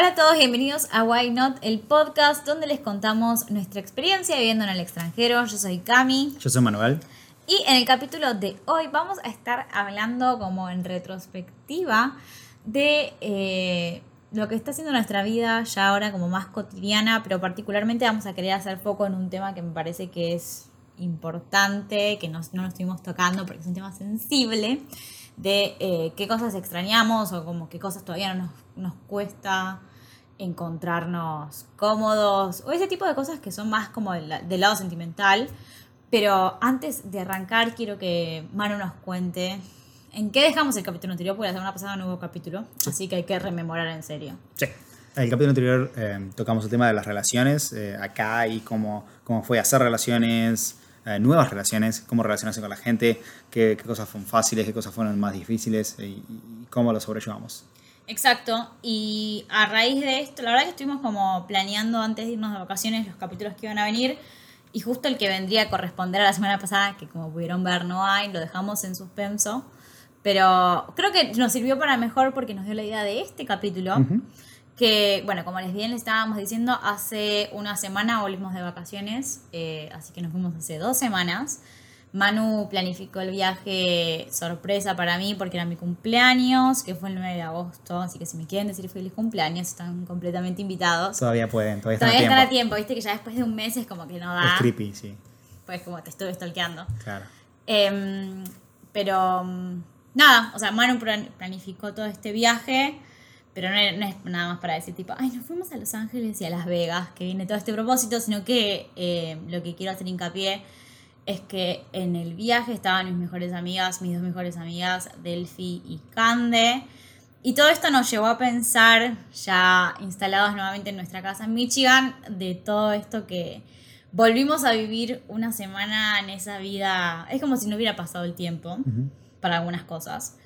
Hola a todos, bienvenidos a Why Not, el podcast donde les contamos nuestra experiencia viviendo en el extranjero. Yo soy Cami. Yo soy Manuel. Y en el capítulo de hoy vamos a estar hablando como en retrospectiva de eh, lo que está haciendo nuestra vida ya ahora como más cotidiana, pero particularmente vamos a querer hacer foco en un tema que me parece que es importante, que no lo estuvimos tocando porque es un tema sensible, de eh, qué cosas extrañamos o como qué cosas todavía no nos, nos cuesta encontrarnos cómodos o ese tipo de cosas que son más como del, del, lado sentimental. Pero antes de arrancar quiero que Manu nos cuente en qué dejamos el capítulo anterior, porque la semana pasada no hubo capítulo, así que hay que rememorar en serio. Sí. En el capítulo anterior eh, tocamos el tema de las relaciones eh, acá y cómo, cómo fue hacer relaciones, eh, nuevas relaciones, cómo relacionarse con la gente, qué, qué, cosas fueron fáciles, qué cosas fueron más difíciles y, y, cómo lo sobrellevamos. Exacto, y a raíz de esto, la verdad que estuvimos como planeando antes de irnos de vacaciones los capítulos que iban a venir y justo el que vendría a corresponder a la semana pasada, que como pudieron ver no hay, lo dejamos en suspenso, pero creo que nos sirvió para mejor porque nos dio la idea de este capítulo. Uh -huh que, bueno, como les bien les estábamos diciendo, hace una semana volvimos de vacaciones, eh, así que nos fuimos hace dos semanas. Manu planificó el viaje sorpresa para mí porque era mi cumpleaños, que fue el 9 de agosto, así que si me quieren decir feliz cumpleaños están completamente invitados. Todavía pueden, todavía están todavía a tiempo. están a tiempo, viste que ya después de un mes es como que no da. Es creepy, sí. Pues como te estuve stalkeando. Claro. Eh, pero nada, o sea, Manu planificó todo este viaje pero no es, no es, nada más para decir tipo, ay, nos fuimos a Los Ángeles y a Las Vegas, que viene todo este propósito, sino que eh, lo que quiero hacer hincapié es que en el viaje estaban mis mejores amigas, mis dos mejores amigas, Delphi y Cande. Y todo esto nos llevó a pensar, ya instalados nuevamente en nuestra casa en Michigan, de todo esto que volvimos a vivir una semana en esa vida. Es como si no hubiera pasado el tiempo uh -huh. para algunas cosas.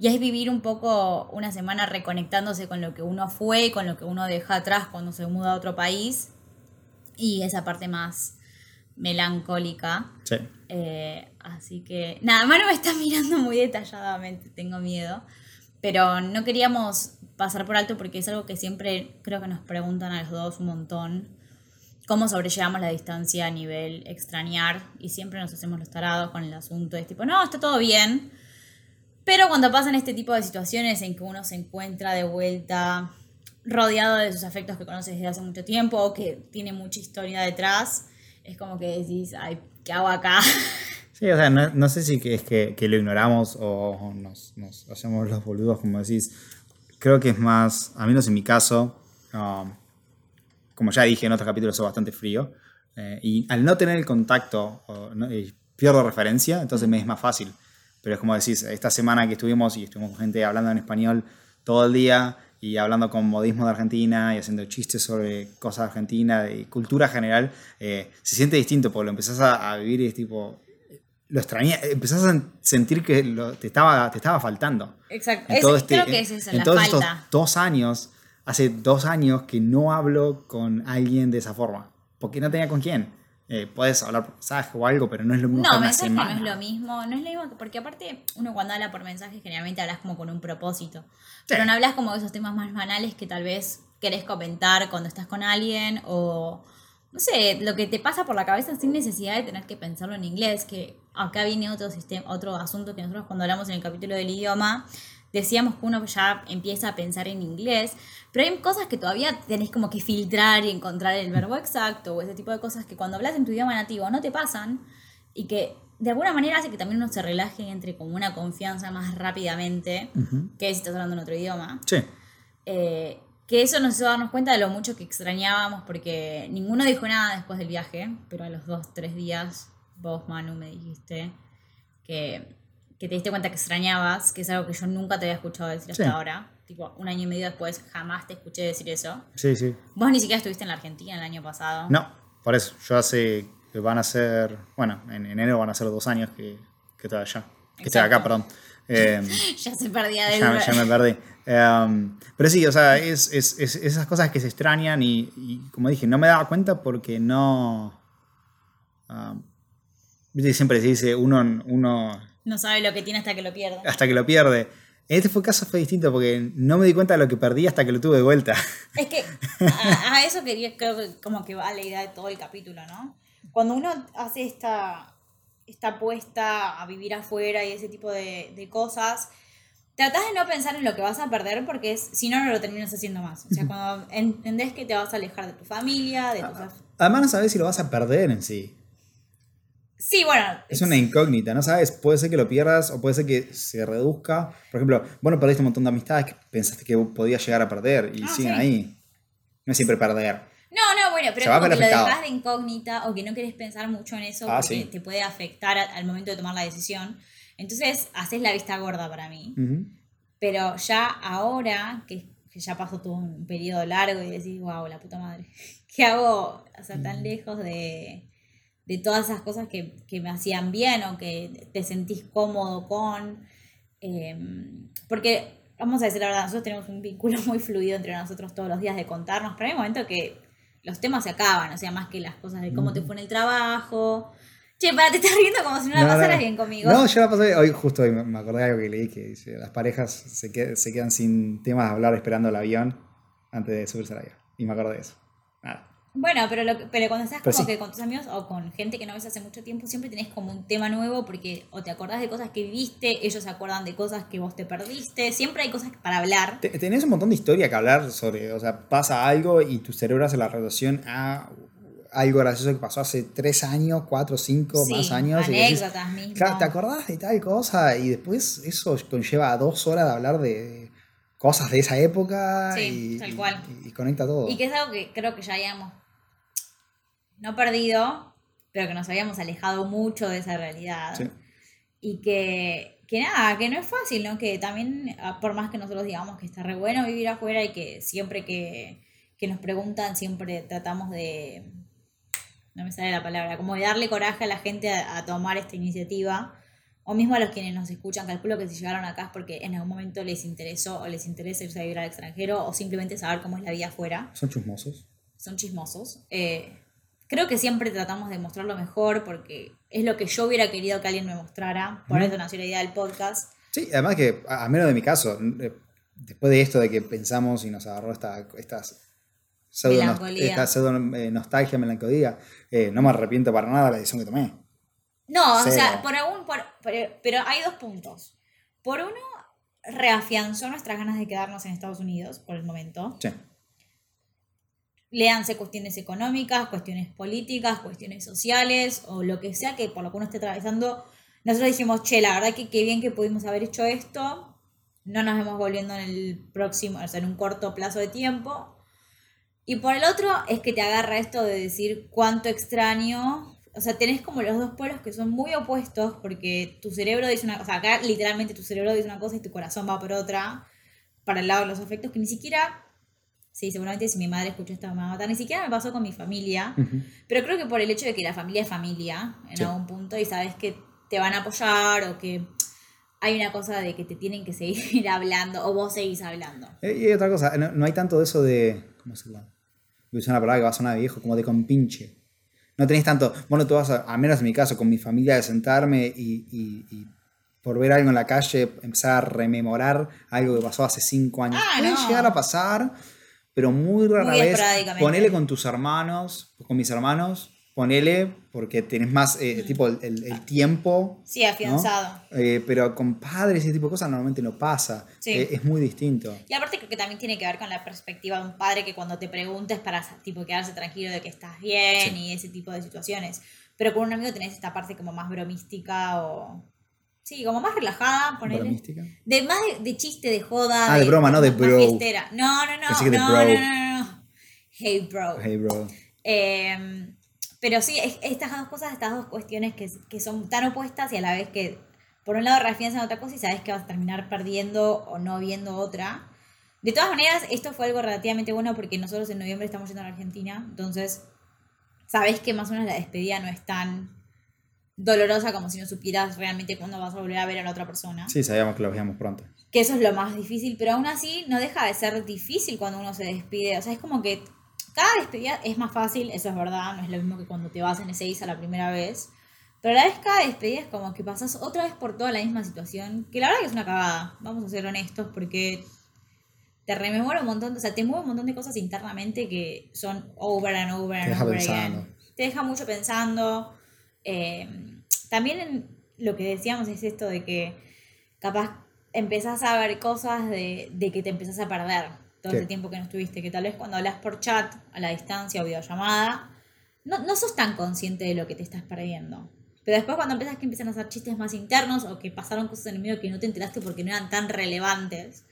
Y es vivir un poco una semana reconectándose con lo que uno fue, con lo que uno deja atrás cuando se muda a otro país. Y esa parte más melancólica. Sí. Eh, así que, nada, Manu me está mirando muy detalladamente, tengo miedo. Pero no queríamos pasar por alto porque es algo que siempre creo que nos preguntan a los dos un montón. Cómo sobrellevamos la distancia a nivel extrañar. Y siempre nos hacemos los tarados con el asunto. Es tipo, no, está todo bien pero cuando pasan este tipo de situaciones en que uno se encuentra de vuelta rodeado de sus afectos que conoces desde hace mucho tiempo o que tiene mucha historia detrás, es como que decís, ay, ¿qué hago acá? Sí, o sea, no, no sé si es que, que, lo ignoramos o nos, nos, hacemos los boludos, como decís. Creo que es más, a menos en mi caso, um, como ya dije en otros capítulos, soy bastante frío. Eh, y al no tener el contacto, pierdo referencia, entonces me es más fácil. Pero es como decís, esta semana que estuvimos y estuvimos con gente hablando en español todo el día y hablando con modismo de Argentina y haciendo chistes sobre cosas de Argentina, de cultura general, eh, se siente distinto porque lo empezás a, a, vivir y es tipo, lo extrañé, empezás a sentir que lo, te, estaba, te estaba faltando. Exacto, este, creo que es eso, en la todos falta. estos dos años, hace dos años que no hablo con alguien de esa forma, porque no tenía con quién. Eh, puedes hablar por mensaje o algo, pero no es lo mismo. No, mensaje no es lo mismo, no es lo mismo, porque aparte uno cuando habla por mensaje generalmente hablas como con un propósito, sí. pero no hablas como de esos temas más banales que tal vez querés comentar cuando estás con alguien o, no sé, lo que te pasa por la cabeza sin necesidad de tener que pensarlo en inglés, que acá viene otro, sistema, otro asunto que nosotros cuando hablamos en el capítulo del idioma, decíamos que uno ya empieza a pensar en inglés, pero hay cosas que todavía tenés como que filtrar y encontrar el verbo exacto o ese tipo de cosas que cuando hablas en tu idioma nativo no te pasan y que de alguna manera hace que también uno se relaje y entre como una confianza más rápidamente uh -huh. que si estás hablando en otro idioma. Sí. Eh, que eso nos hizo darnos cuenta de lo mucho que extrañábamos porque ninguno dijo nada después del viaje, pero a los dos, tres días vos, Manu, me dijiste que que te diste cuenta que extrañabas, que es algo que yo nunca te había escuchado decir hasta sí. ahora. Tipo, un año y medio después jamás te escuché decir eso. Sí, sí. Vos ni siquiera estuviste en la Argentina el año pasado. No, por eso. Yo hace, van a ser, bueno, en enero van a ser dos años que, que estoy allá. Que estoy acá, perdón. Eh, ya se perdía de ya, ya me perdí. Um, pero sí, o sea, es, es, es, esas cosas que se extrañan y, y, como dije, no me daba cuenta porque no... Uh, siempre se dice, uno, uno no sabe lo que tiene hasta que lo pierde. Hasta que lo pierde. En este fue caso fue distinto porque no me di cuenta de lo que perdí hasta que lo tuve de vuelta. Es que a, a eso quería, creo que como que va la idea de todo el capítulo, ¿no? Cuando uno hace esta, esta apuesta a vivir afuera y ese tipo de, de cosas, tratás de no pensar en lo que vas a perder porque es, si no, no lo terminas haciendo más. O sea, cuando entendés que te vas a alejar de tu familia, de tus... Además no sabes si lo vas a perder en sí. Sí, bueno. Es una incógnita, no sabes, puede ser que lo pierdas o puede ser que se reduzca. Por ejemplo, bueno, perdiste un montón de amistades que pensaste que podías llegar a perder y Ah, siguen sí. ahí. No es siempre perder. No, no, bueno, pero a como que lo dejas de incógnita o que no querés pensar mucho en eso Ah, porque sí. te puede afectar al momento de tomar la decisión. Entonces, haces la vista gorda para mí. Ujú. Pero ya ahora, que, que ya pasó todo un periodo largo y decís, wow, la puta madre, ¿qué hago? O sea, tan lejos de, de todas esas cosas que, que me hacían bien o que te sentís cómodo con. Eh, porque, vamos a decir la verdad, nosotros tenemos un vínculo muy fluido entre nosotros todos los días de contarnos, pero hay un momento que los temas se acaban, o sea, más que las cosas de cómo te fue en el trabajo. Che, para, te estás riendo como si no la No, no, pasaras no. bien conmigo. No, yo la pasé, hoy justo hoy me acordé de algo que leí que dice, las parejas se, qued- se quedan sin temas de hablar esperando el avión antes de subirse al avión. Y me acordé de eso. Nada. Bueno, pero, lo, que- pero cuando estás Pero como sí. que con tus amigos o con gente que no ves hace mucho tiempo, siempre tenés como un tema nuevo porque o te acordás de cosas que viviste, ellos se acuerdan de cosas que vos te perdiste, siempre hay cosas para hablar. Te- Tenés un montón de historia que hablar sobre, o sea, pasa algo y tu cerebro hace la relación a algo gracioso que pasó hace tres años, cuatro, cinco, Sí, más años. y decís, anécdotas mismo. Claro, ¿te acordás de tal cosa? Y después eso conlleva dos horas de hablar de cosas de esa época Sí, y, tal cual. y- y conecta todo. Y que es algo que creo que ya habíamos no perdido, pero que nos habíamos alejado mucho de esa realidad. Sí. Y que, que nada, que no es fácil, ¿no? Que también, ah, por más que nosotros digamos que está re bueno vivir afuera y que siempre que, que nos preguntan, siempre tratamos de, no me sale la palabra, como de darle coraje a la gente a, a tomar esta iniciativa. O mismo a los quienes nos escuchan, calculo que si llegaron acá es porque en algún momento les interesó o les interesa irse a vivir al extranjero o simplemente saber cómo es la vida afuera Son chusmosos. son chismosos. Eh, creo que siempre tratamos de mostrar lo mejor porque es lo que yo hubiera querido que alguien me mostrara. Por Ujú. eso nació la idea del podcast. Sí, además que, a menos de mi caso, eh, después de esto de que pensamos y nos agarró esta, estas pseudo, Melancolía. esta pseudo, eh, nostalgia, melancolía, eh, no me arrepiento para nada de la decisión que tomé. No, o sea, por algún. por- por- pero hay dos puntos. Por uno, reafianzó nuestras ganas de quedarnos en Estados Unidos por el momento. Sí. Léanse cuestiones económicas, cuestiones políticas, cuestiones sociales o lo que sea que por lo que uno esté atravesando. Nosotros dijimos, che, la verdad que qué bien que pudimos haber hecho esto. No nos vemos volviendo en el próximo, o sea, en un corto plazo de tiempo. Y por el otro es que te agarra esto de decir cuánto extraño. O sea, tenés como los dos pueblos que son muy opuestos porque tu cerebro dice una cosa, acá literalmente tu cerebro dice una cosa y tu corazón va por otra, para el lado de los afectos que ni siquiera, sí, seguramente si mi madre escuchó esto me va a matar, ni siquiera me pasó con mi familia, Ujú. pero creo que por el hecho de que la familia es familia en Sí. algún punto y sabes que te van a apoyar o que hay una cosa de que te tienen que seguir hablando o vos seguís hablando. Eh, Y otra cosa, no, no hay tanto de eso de. ¿Cómo se llama? Voy a usar una palabra que va a sonar viejo, como de compinche. No tenés tanto. Bueno, tú vas a, al menos en mi caso, con mi familia, de sentarme y, y- y por ver algo en la calle, empezar a rememorar algo que pasó hace cinco años. Ah, Puede no. llegar a pasar, pero muy rara Muy vez. Ponele con tus hermanos, con mis hermanos, ponele, porque tenés más, eh, tipo, el, el- el tiempo. Sí, afianzado. Eh, pero con padres y ese tipo de cosas normalmente no pasa. Sí. Eh, es muy distinto. Y aparte creo que también tiene que ver con la perspectiva de un padre que cuando te preguntes para tipo quedarse tranquilo de que estás bien y ese tipo de situaciones. Pero con un amigo tenés esta parte como más bromística o... Sí, como más relajada, ponele. Bromística. De más de, de chiste, de joda. Ah, de broma, no de bro. fiestera. No, no, no. Pensé que de no, bro. no, no, no, no. Hey, bro. Hey, bro. Eh, pero sí, es- estas dos cosas, estas dos cuestiones que, que son tan opuestas y a la vez que, por un lado, reafianzan otra cosa y sabes que vas a terminar perdiendo o no viendo otra. De todas maneras, esto fue algo relativamente bueno porque nosotros en noviembre estamos yendo a la Argentina, entonces sabes que más o menos la despedida no es tan dolorosa como si no supieras realmente cuándo vas a volver a ver a la otra persona. Sí, sabíamos que lo veíamos pronto. Que eso es lo más difícil, pero aún así no deja de ser difícil cuando uno se despide. O sea, es como que cada despedida es más fácil, eso es verdad, no es lo mismo que cuando te vas en ese a la primera vez. Pero a la vez cada despedida es como que pasas otra vez por toda la misma situación, que la verdad que es una cagada, vamos a ser honestos, porque te rememora un montón, o sea, te mueve un montón de cosas internamente que son over and over Te and deja over pensando. again. Te deja mucho pensando. Eh, también en lo que decíamos es esto de que capaz empezás a ver cosas de, de que te empezás a perder todo ese tiempo que no estuviste, que tal vez cuando hablas por chat, a la distancia o videollamada, no, no sos tan consciente de lo que te estás perdiendo. Pero después cuando empiezas que empiezan a hacer chistes más internos o que pasaron cosas en el medio que no te enteraste porque no eran tan relevantes,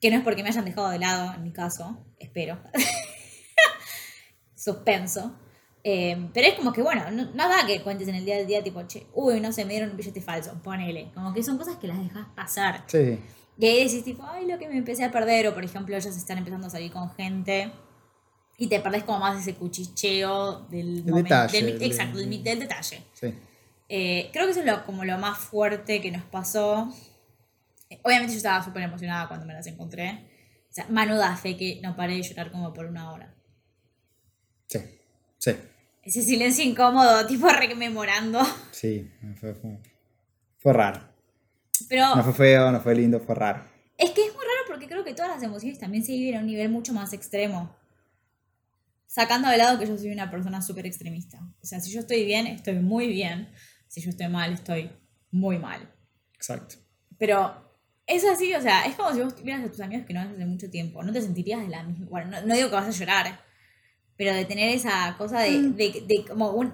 que no es porque me hayan dejado de lado en mi caso, espero. Suspenso. Eh, pero es como que, bueno, no, no da que cuentes en el día del día, tipo, che, uy, no se me dieron un billete falso, ponele. Como que son cosas que las dejas pasar. Sí. Y ahí decís, tipo, ay, lo que me empecé a perder. O, por ejemplo, ellos están empezando a salir con gente y te perdés como más ese cuchicheo del El momento. detalle, del- el- exacto, del, del detalle. Sí. Eh, creo que eso es lo, como lo más fuerte que nos pasó. Eh, Obviamente yo estaba súper emocionada cuando me las encontré. O sea, Manu da fe que no paré de llorar como por una hora. Sí. Sí. Ese silencio incómodo, tipo rememorando. Sí. Fue, fue, fue raro. Pero No fue feo, no fue lindo, fue raro. es que es muy raro porque creo que todas las emociones también se viven a un nivel mucho más extremo. Sacando de lado que yo soy una persona súper extremista. O sea, si yo estoy bien, estoy muy bien. Si yo estoy mal, estoy muy mal. Exacto. Pero es así, o sea, es como si vos vieras a tus amigos que no ves hace mucho tiempo. No te sentirías de la misma. Bueno, no, no digo que vas a llorar, pero de tener esa cosa de, de, de como un,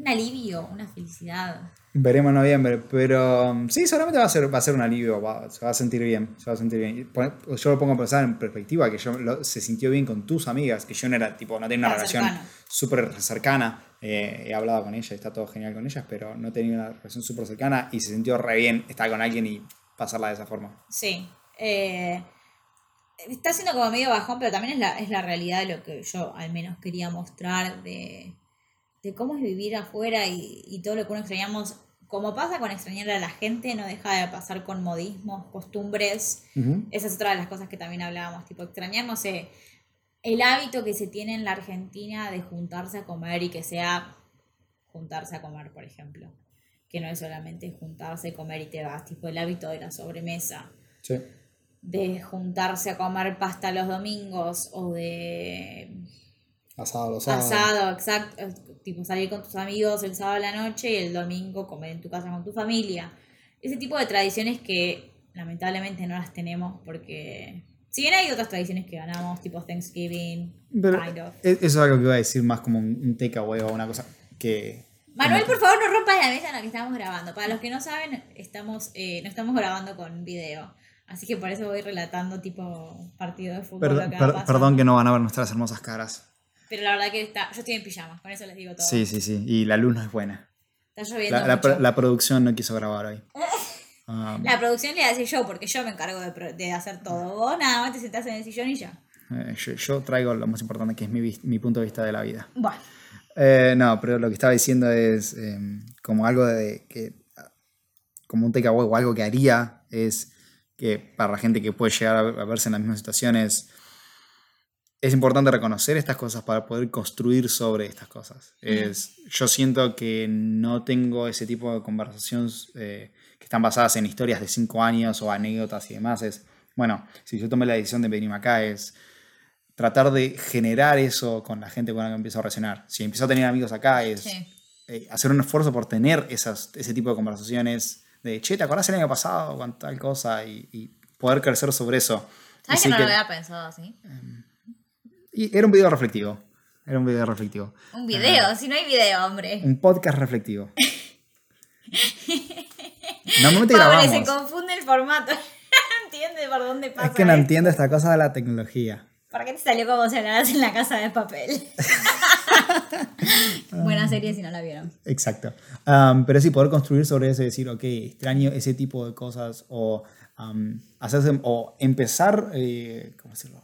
un alivio, una felicidad. Veremos en noviembre, pero um, sí, seguramente va a ser, va a ser un alivio, va- se va a sentir bien, se va a sentir bien. Yo lo pongo a pensar en perspectiva, que yo lo- se sintió bien con tus amigas, que yo no era, tipo, no tenía una relación súper cercana, eh, he hablado con ellas, está todo genial con ellas, pero no tenía una relación súper cercana y se sintió re bien estar con alguien y pasarla de esa forma. Sí. eh, está siendo como medio bajón, pero también es la, es la realidad de lo que yo al menos quería mostrar de, de cómo es vivir afuera y, y todo lo que uno extrañamos. Como pasa con extrañar a la gente, no deja de pasar con modismos, costumbres. Esa es otra de las cosas que también hablábamos, tipo extrañar, no sé, el hábito que se tiene en la Argentina de juntarse a comer y que sea juntarse a comer, por ejemplo. Que no es solamente juntarse, comer y te vas, tipo el hábito de la sobremesa, Sí. de juntarse a comer pasta los domingos o de Asado, los sábados. asado, exacto, tipo salir con tus amigos el sábado a la noche y el domingo comer en tu casa con tu familia. Ese tipo de tradiciones que lamentablemente no las tenemos porque si bien hay otras tradiciones que ganamos, tipo Thanksgiving, Pero kind of. e- eso es algo que iba a decir más como un, takeaway o una cosa que... Manuel, por favor, no rompas la mesa en la que estamos grabando. Para los que no saben, estamos, eh, no estamos grabando con video. Así que por eso voy relatando tipo partido de fútbol. Perdón, per- perdón que no van a ver nuestras hermosas caras. Pero la verdad que está, yo estoy en pijamas, con eso les digo todo. Sí, sí, sí. Y la luz no es buena. Está lloviendo La, la, mucho. la producción no quiso grabar hoy. Um, La producción le hace yo, porque yo me encargo de, de hacer todo. Vos nada más te sentás en el sillón y ya. eh, yo, yo traigo lo más importante que es mi, mi punto de vista de la vida. Bueno, Eh, no, pero lo que estaba diciendo es eh, como algo de que, como un takeaway o algo que haría es que para la gente que puede llegar a verse en las mismas situaciones, es importante reconocer estas cosas para poder construir sobre estas cosas. Es, yo siento que no tengo ese tipo de conversaciones eh, que están basadas en historias de cinco años o anécdotas y demás. Es, bueno, si yo tomé la decisión de venirme acá es tratar de generar eso con la gente con la que empiezo a relacionar. Si empiezo a tener amigos acá es sí. eh, hacer un esfuerzo por tener esas, ese tipo de conversaciones de, che, ¿te acordás el año pasado con tal cosa? Y, y poder crecer sobre eso. ¿Sabes que no que- lo había pensado así? Y era un video reflectivo. Era un video reflectivo. Un video, si no hay video, hombre. Un podcast reflectivo. Normalmente Pobre, se grabamos. confunde el formato. no entiende por dónde pasa. Es que no esto. entiendo esta cosa de la tecnología. ¿Por qué te salió como si hablaras en la casa de papel? Buena serie si no la vieron. Exacto. Um, pero sí, poder construir sobre eso y decir, ok, extraño ese tipo de cosas o um, hacerse, o empezar, eh, ¿cómo decirlo?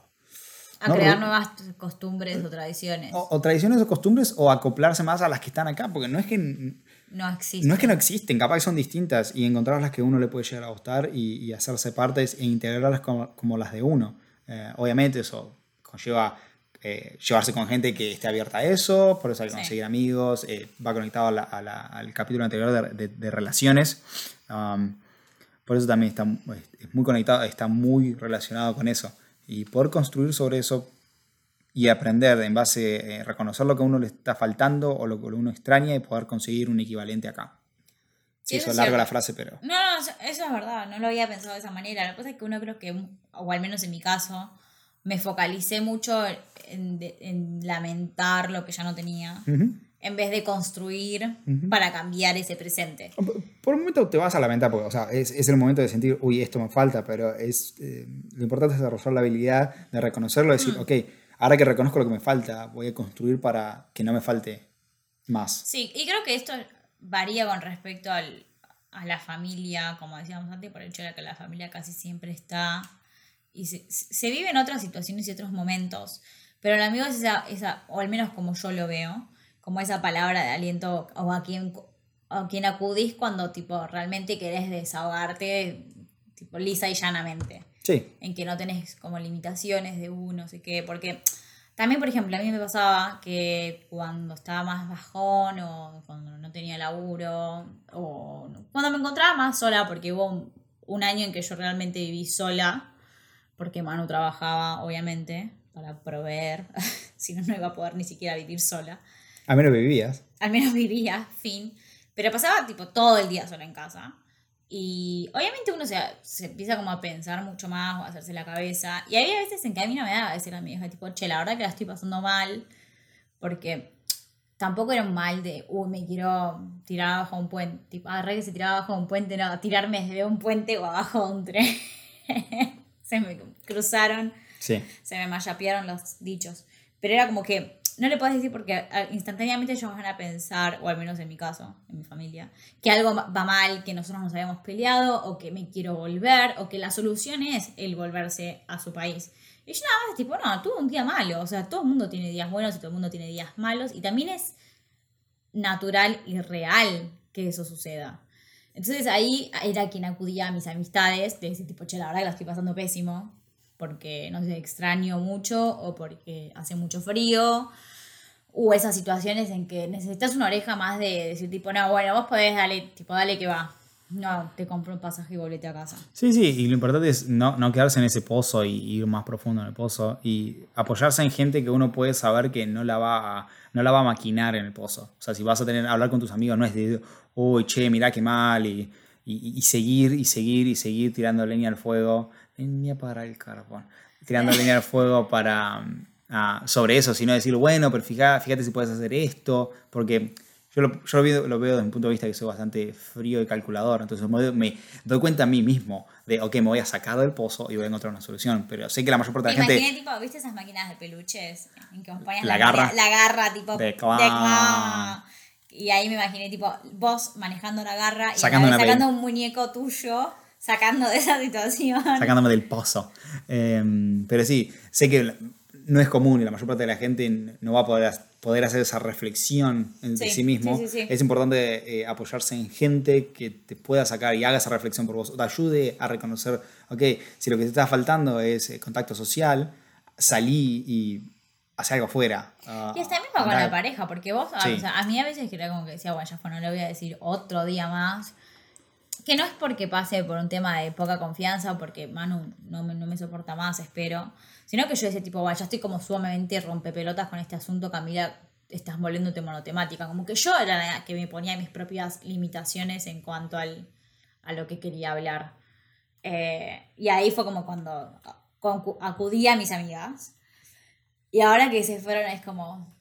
A No, crear pero- nuevas costumbres o tradiciones. O, o tradiciones o costumbres o acoplarse más a las que están acá, porque no es que no existe. no es que no existen, capaz que son distintas y encontrar las que uno le puede llegar a gustar y, y hacerse partes e integrarlas como, como las de uno. Eh, obviamente eso conlleva eh, llevarse con gente que esté abierta a eso, por eso hay que Sí. conseguir amigos, eh, va conectado a la- a la- al capítulo anterior de, de- de relaciones. Um, por eso también está es muy conectado, está muy relacionado con eso. Y poder construir sobre eso y aprender en base a reconocer lo que a uno le está faltando o lo que uno extraña y poder conseguir un equivalente acá. Sí, eso es larga la frase, pero... No, no, eso es verdad, no lo había pensado de esa manera. Que pasa es que uno creo que, o al menos en mi caso, me focalicé mucho en, en lamentar lo que ya no tenía, Ujú. En vez de construir para cambiar ese presente. Por un momento te vas a lamentar, porque o sea, es, es el momento de sentir, uy, esto me falta, pero es eh, lo importante es desarrollar la habilidad de reconocerlo, decir, Mm. ok, ahora que reconozco lo que me falta, voy a construir para que no me falte más. Sí, y creo que esto varía con respecto al- a la familia, como decíamos antes, por el hecho de que la familia casi siempre está y se, se vive en otras situaciones y otros momentos. Pero el amigo es esa, esa, o al menos como yo lo veo, como esa palabra de aliento o a quien, a quien acudís cuando tipo realmente querés desahogarte tipo lisa y llanamente Sí, en que no tenés como limitaciones de uno, no sé qué, porque también, por ejemplo, a mí me pasaba que cuando estaba más bajón o cuando no tenía laburo o cuando me encontraba más sola, porque hubo un, un año en que yo realmente viví sola, porque Manu trabajaba, obviamente, para proveer, si no, no iba a poder ni siquiera vivir sola. A menos vivías. Al menos vivía, fin. Pero pasaba tipo todo el día sola en casa. Y obviamente uno se, se empieza como a pensar mucho más o a hacerse la cabeza. Y había veces en que a mí no me daba decir a mi hija, tipo, che, la verdad que la estoy pasando mal. Porque tampoco era un mal de, uy, me quiero tirar abajo de un puente. Tipo, agarré que se tiraba abajo de un puente, no, tirarme desde un puente o abajo de un tren. se me cruzaron Sí. se me mayapearon los dichos. Pero era como que no le puedes decir porque instantáneamente ellos van a pensar, o al menos en mi caso, en mi familia, que algo va va mal, que nosotros nos habíamos peleado, o que me quiero volver, o que la solución es el volverse a su país. Y yo nada más, tipo, no, tuve un día malo. O sea, todo el mundo tiene días buenos y todo el mundo tiene días malos. Y también es natural y real que eso suceda. Entonces ahí era quien acudía a mis amistades de ese tipo, che, la verdad que la estoy pasando pésimo, porque, no sé, extraño mucho o porque hace mucho frío, o esas situaciones en que necesitas una oreja más de decir tipo, no, bueno, vos podés darle, tipo, dale que va. No, te compro un pasaje y volvete a casa. Sí, sí, y lo importante es no, no quedarse en ese pozo y ir más profundo en el pozo y apoyarse en gente que uno puede saber que no la va a, no la va a maquinar en el pozo. O sea, si vas a tener hablar con tus amigos, no es de, uy, che, mirá qué mal, y, y, y seguir y seguir y seguir tirando leña al fuego. Ni apagar el carbón. Tirando leña al fuego para ah, sobre eso, sino decir, bueno, pero fíjate, fíjate si puedes hacer esto, porque yo, lo, yo lo, veo, lo veo desde un punto de vista que soy bastante frío y calculador, entonces me, me doy cuenta a mí mismo de, ok, me voy a sacar del pozo y voy a encontrar una solución, pero sé que la mayor parte de la gente... imaginé, tipo, ¿viste esas máquinas de peluches? En que vos ponías La garra. La garra, tipo. De de. Y ahí me imaginé, tipo, vos manejando la garra y Sacando una un muñeco tuyo, sacando de esa situación. sacándome del pozo. Eh, pero sí, sé que no es común y la mayor parte de la gente no va a poder, poder hacer esa reflexión en- de Sí, sí mismo. sí, sí, sí. Es importante eh, apoyarse en gente que te pueda sacar y haga esa reflexión por vos, o te ayude a reconocer, ok, si lo que te está faltando es eh, contacto social, salí y hace algo afuera. Ah, Y hasta mismo con la pareja, porque vos, a- Sí. o sea, a mí a veces que era como que decía, bueno, ya fue, no le voy a decir otro día más. Que no es porque pase por un tema de poca confianza o porque Manu no me, no me soporta más, espero. Sino que yo decía, tipo, bueno, ya estoy como sumamente rompepelotas con este asunto, Camila, estás volviéndote monotemática. Como que yo era la que me ponía mis propias limitaciones en cuanto al, a lo que quería hablar. Eh, y ahí fue como cuando acudí a mis amigas. Y ahora que se fueron es como,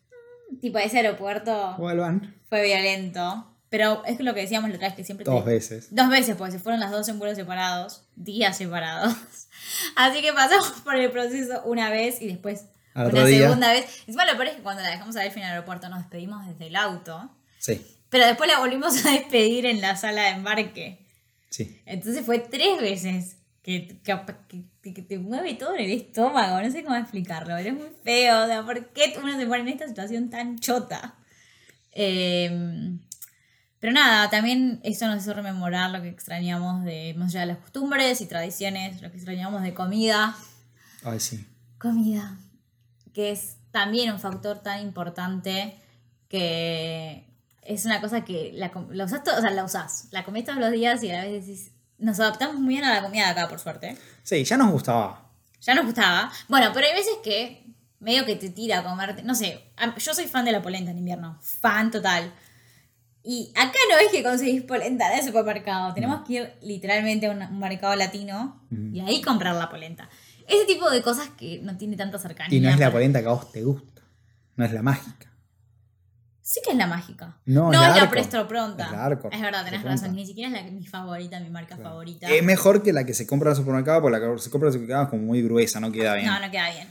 mm, tipo, ese aeropuerto Vuelvan fue violento. Pero es lo que decíamos la otra vez que siempre... te- dos veces. Dos veces, porque se fueron las dos en vuelos separados, días separados. Así que pasamos por el proceso una vez y después Al una día. segunda vez. Encima lo peor es que cuando la dejamos a Delphi en el aeropuerto nos despedimos desde el auto, Sí, pero después la volvimos a despedir en la sala de embarque. sí. Entonces fue tres veces que, que, que- te mueve todo en el estómago. No sé cómo explicarlo, pero es muy feo. O sea, ¿por qué uno se pone en esta situación tan chota? Eh, pero nada, también eso nos hizo rememorar lo que extrañamos de más allá de las costumbres y tradiciones, lo que extrañamos de comida. Ay, sí. Comida, que es también un factor tan importante que es una cosa que la, la usás, todo- o sea, la usás, la comés todos los días y a veces decís, nos adaptamos muy bien a la comida de acá, por suerte. Sí, ya nos gustaba. Ya nos gustaba. Bueno, pero hay veces que medio que te tira a comerte. No sé, yo soy fan de la polenta en invierno. Fan total. Y acá no es que conseguís polenta en el supermercado. Tenemos que ir literalmente a un, mercado latino y ahí comprar la polenta. Ese tipo de cosas que no tiene tanta cercanía. Y no es la polenta que a vos te gusta. No es la mágica. Sí que es la mágica. No, No, es la presto pronta. Es la. Es verdad, tenés Pronta. razón. Ni siquiera es la, mi favorita, mi marca favorita. Es mejor que la que se compra en el supermercado, porque la que se compra en el supermercado es como muy gruesa, no queda bien. No, no queda bien.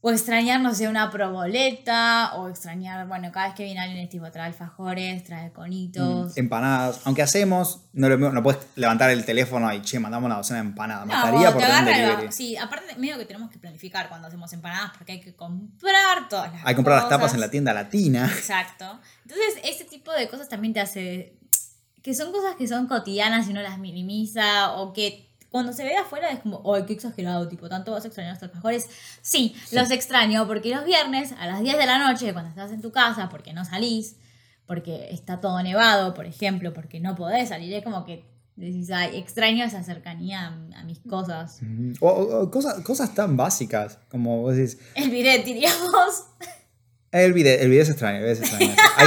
O extrañar, no sé, una proboleta, o extrañar, bueno, cada vez que viene alguien es tipo, trae alfajores, trae conitos. Mm, Empanadas. Aunque hacemos, no, lo, no puedes levantar el teléfono y, che, mandamos una docena de empanadas. No, Mataría por delivery. Sí, aparte, medio que tenemos que planificar cuando hacemos empanadas, porque hay que comprar todas las Hay que comprar las tapas en la tienda latina. Exacto. Entonces, ese tipo de cosas también te hace. que son cosas que son cotidianas y uno las minimiza, o que cuando se ve de afuera es como, ¡ay, qué exagerado! Tipo, ¿tanto vas a extrañar estos alfajores? Sí, los extraño porque los viernes a las 10 de la noche, cuando estás en tu casa, porque no salís, porque está todo nevado, por ejemplo, porque no podés salir, es como que decís, ay, extraño esa cercanía a, a mis cosas. O, o- o cosas, cosas tan básicas como vos decís, El bidet, diríamos. el video, el video es extraño, el video es extraño. hay,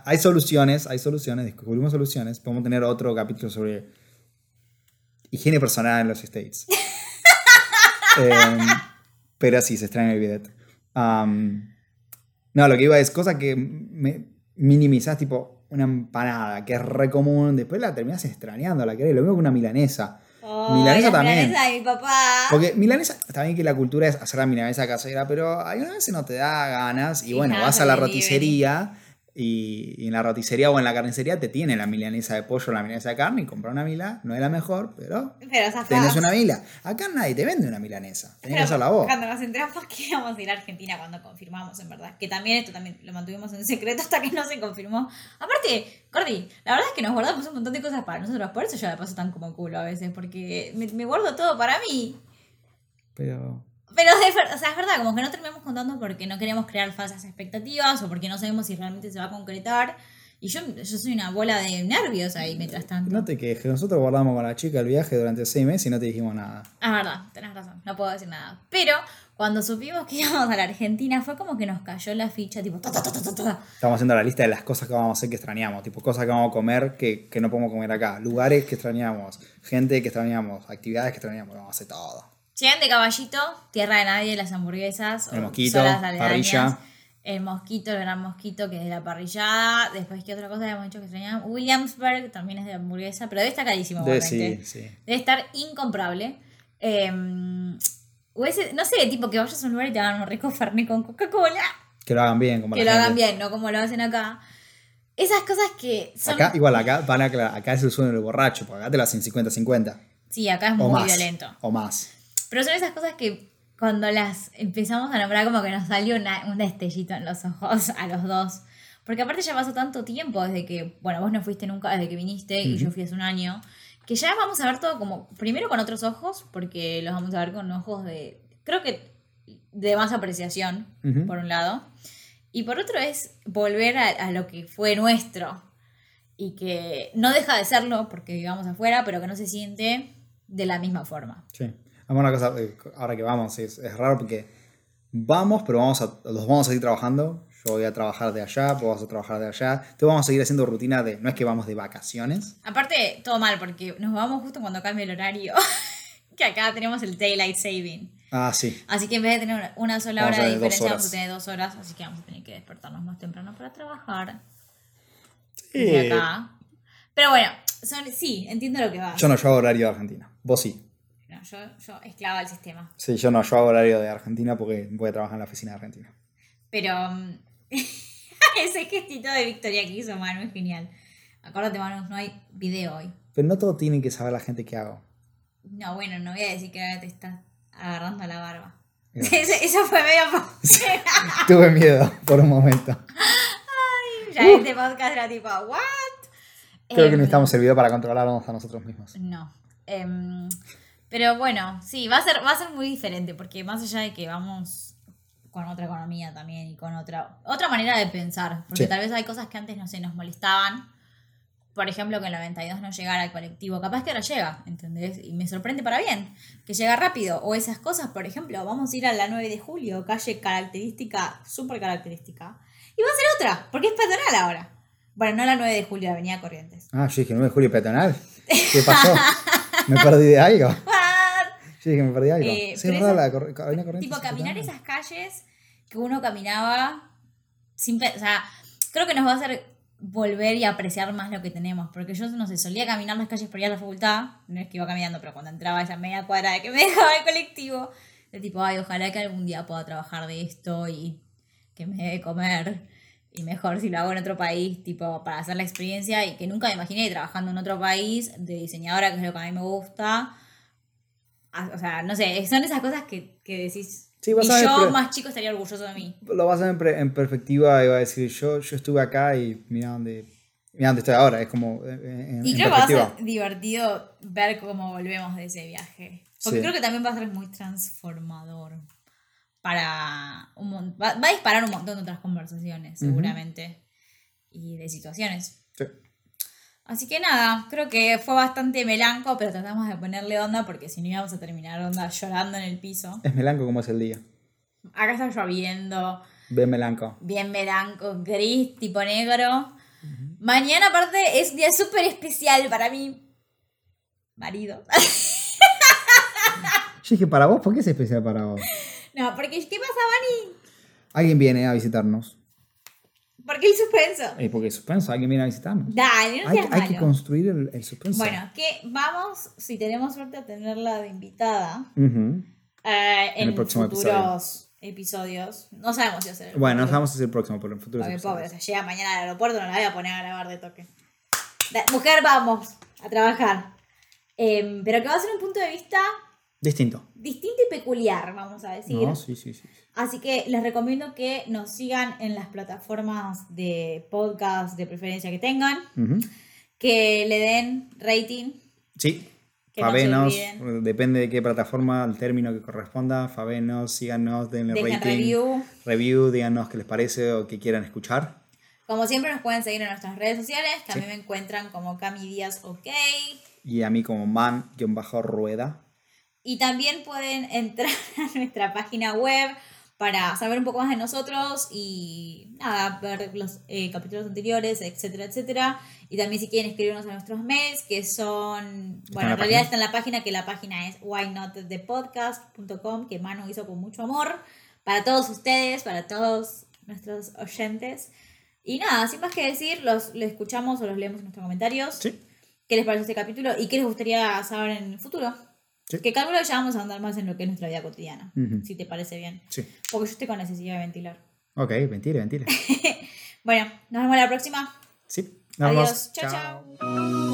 hay soluciones, hay soluciones, descubrimos soluciones. Podemos tener otro capítulo sobre higiene personal en los States. Em, pero sí, se extraña el bidet. No, lo que iba es cosa que me minimizás, tipo una empanada, que es re común, después la terminás extrañando, la querés, lo mismo que una milanesa. Milanesa Ay, la también. milanesa de mi papá. Porque milanesa, está bien que la cultura es hacer la milanesa casera, pero hay una vez no te da ganas y bueno, vas a la roticería y, y en la roticería o en la carnicería te tienen la milanesa de pollo o la milanesa de carne y comprar una mila, no es la mejor, pero Pero tenés una mila. Acá nadie te vende una milanesa, tenés que Pero hacerla vos. Cuando nos enteramos que íbamos a ir a Argentina, cuando confirmamos, en verdad. Que también esto también lo mantuvimos en secreto hasta que no se confirmó. Aparte, Cordy, la verdad es que nos guardamos un montón de cosas para nosotros. Por eso yo la paso tan como culo a veces, porque me, me guardo todo para mí. Pero Pero es, o sea, es verdad, como que no terminamos contando porque no queremos crear falsas expectativas o porque no sabemos si realmente se va a concretar. Y yo, yo soy una bola de nervios ahí mientras tanto. no te quejes, nosotros guardamos con la chica el viaje durante seis meses y no te dijimos nada. Ah, verdad, tenés razón, no puedo decir nada. Pero cuando supimos que íbamos a la Argentina fue como que nos cayó la ficha, tipo, ta, ta, ta, ta, ta, ta. Estamos haciendo la lista de las cosas que vamos a hacer que extrañamos, tipo cosas que vamos a comer que, que no podemos comer acá, lugares que extrañamos, gente que extrañamos, actividades que extrañamos, vamos a hacer todo. Llegan de caballito, tierra de nadie, las hamburguesas, El mosquito, parrilla. El mosquito, el gran mosquito que es de la parrillada. Después, ¿qué otra cosa habíamos dicho que extrañábamos? Williamsburg también es de hamburguesa, pero debe estar carísimo. De- igualmente. sí, sí. Debe estar incomprable. Eh, o ese, no sé, tipo que vayas a un lugar y te hagan un rico fernet con Coca-Cola. Que lo hagan bien, como Que la lo hagan bien, no como lo hacen acá. Esas cosas que son. Acá, igual, acá, van a aclarar, acá es el sueño del borracho, porque acá te lo hacen 50-50. Sí, acá es O muy más. violento. O más. Pero son esas cosas que cuando las empezamos a nombrar, como que nos salió una- un destellito en los ojos a los dos. Porque aparte ya pasó tanto tiempo desde que, bueno, vos no fuiste nunca desde que viniste y yo fui hace un año, que ya vamos a ver todo como, primero con otros ojos, porque los vamos a ver con ojos de, creo que de más apreciación, Ujú. por un lado. Y por otro es volver a, a lo que fue nuestro. Y que no deja de serlo porque vivamos afuera, pero que no se siente de la misma forma. Sí. Una cosa, eh, ahora que vamos, es, es raro porque vamos, pero vamos a, los vamos a seguir trabajando. Yo voy a trabajar de allá, vos vas a trabajar de allá. Entonces vamos a seguir haciendo rutina de, no es que vamos de vacaciones. Aparte, todo mal, porque nos vamos justo cuando cambia el horario. que acá tenemos el Daylight Saving. Ah, sí. Así que en vez de tener una- sola Vamos hora de diferencia, vamos a tener dos horas. Así que vamos a tener que despertarnos más temprano para trabajar. Sí. Acá. Pero bueno, son, sí, entiendo lo que va. Yo no, yo hago horario de Argentina. Vos sí. Yo, yo esclava del sistema. Sí, yo no, yo hago horario de Argentina porque voy a trabajar en la oficina de Argentina. Pero mm, ese gestito de Victoria que hizo Manu es genial. Acuérdate, Manu, no hay video hoy. Pero no todo tiene que saber la gente que hago. No, bueno, no voy a decir que ahora te estás agarrando la barba. Eso, eso fue medio... Tuve miedo por un momento. ya este podcast era tipo, ¿what? Creo Em, que necesitamos el video para controlarnos a nosotros mismos. No. Em, pero bueno, sí, va a, ser, va a ser muy diferente porque más allá de que vamos con otra economía también y con otra, otra manera de pensar. Porque Sí. tal vez hay cosas que antes no sé, nos molestaban. Por ejemplo, que el 92 no llegara al colectivo. Capaz que ahora llega, ¿entendés? Y me sorprende para bien, que llega rápido. O esas cosas, por ejemplo, vamos a ir a la 9 de julio, calle característica, súper característica. Y va a ser otra, porque es peatonal ahora. Bueno, no la 9 de julio, Avenida Corrientes. Ah, yo dije 9 de julio peatonal. ¿Qué pasó? ¿Me perdí de algo? Yo dije, me perdí algo. Eh, sí, es verdad, la Corrientes Tipo, caminar esas calles que uno caminaba sin O sea, creo que nos va a hacer volver y apreciar más lo que tenemos. Porque yo, no sé, solía caminar las calles por ir a la facultad. No es que iba caminando, pero cuando entraba esa media cuadra de que me dejaba el colectivo, de tipo, ay, ojalá que algún día pueda trabajar de esto y que me dé de comer. Y mejor si lo hago en otro país, tipo, para hacer la experiencia y que nunca me imaginé trabajando en otro país de diseñadora, que es lo que a mí me gusta. Ah, O sea, no sé, son esas cosas que, que decís. Sí, y yo más chico estaría orgulloso de mí. Lo vas a ver en, perspectiva y va a decir, yo, yo estuve acá y mira dónde, dónde estoy ahora. Es como eh, en, Y en creo que va a ser divertido ver cómo volvemos de ese viaje. Porque Sí. creo que también va a ser muy transformador. Para un va, va a disparar un montón de otras conversaciones, seguramente. Y de situaciones. Sí. Así que nada, creo que fue bastante melanco, pero tratamos de ponerle onda porque si no íbamos a terminar onda llorando en el piso. Es melanco como es el día. Acá está lloviendo, Ve melanco. bien melanco, gris, tipo negro. Mañana aparte es un día súper especial para mi marido. Yo dije, para vos, ¿por qué es especial para vos? no, porque ¿qué pasa, Vani? Alguien viene a visitarnos. ¿Por qué el suspenso? Eh, porque suspenso, alguien viene a visitarnos. Dale, no Hay, seas hay que construir el, el suspenso. Bueno, que vamos, si tenemos suerte, a tenerla de invitada eh, en, el próximo futuros episodios. No sabemos si hacer. Bueno, no sabemos si es el próximo, pero en futuro Porque pobre, o sea, llega mañana al aeropuerto, no la voy a poner a grabar de toque. Da- mujer, vamos a trabajar. Em, pero que va a ser un punto de vista Distinto. distinto y peculiar, vamos a decir. No, sí, sí, sí. Así que les recomiendo que nos sigan en las plataformas de podcast de preferencia que tengan, que le den rating. Sí. No Favenos, olviden. depende de qué plataforma, el término que corresponda. Favenos, síganos, denle Dejen rating. review. Review, díganos qué les parece o qué quieran escuchar. Como siempre nos pueden seguir en nuestras redes sociales, también me encuentran como Cami Díaz OK. Y a mí como man-rueda. Y también pueden entrar a nuestra página web para saber un poco más de nosotros y nada, ver los eh, capítulos anteriores, etcétera, etcétera. Y también si quieren escribirnos a nuestros mails, que son, en bueno, en realidad página. está en la página, que la página es whynotthepodcast.com, que Manu hizo con mucho amor para todos ustedes, para todos nuestros oyentes. Y nada, sin más que decir, los, los escuchamos o los leemos en nuestros comentarios. Sí. ¿Qué les parece este capítulo y qué les gustaría saber en el futuro? Sí. Que calculo que ya vamos a andar más en lo que es nuestra vida cotidiana, si te parece bien. Sí. Porque yo estoy con necesidad de ventilar. Ok, mentira, mentira. Bueno, nos vemos la próxima. Sí. Nos. Adiós. chao. chao.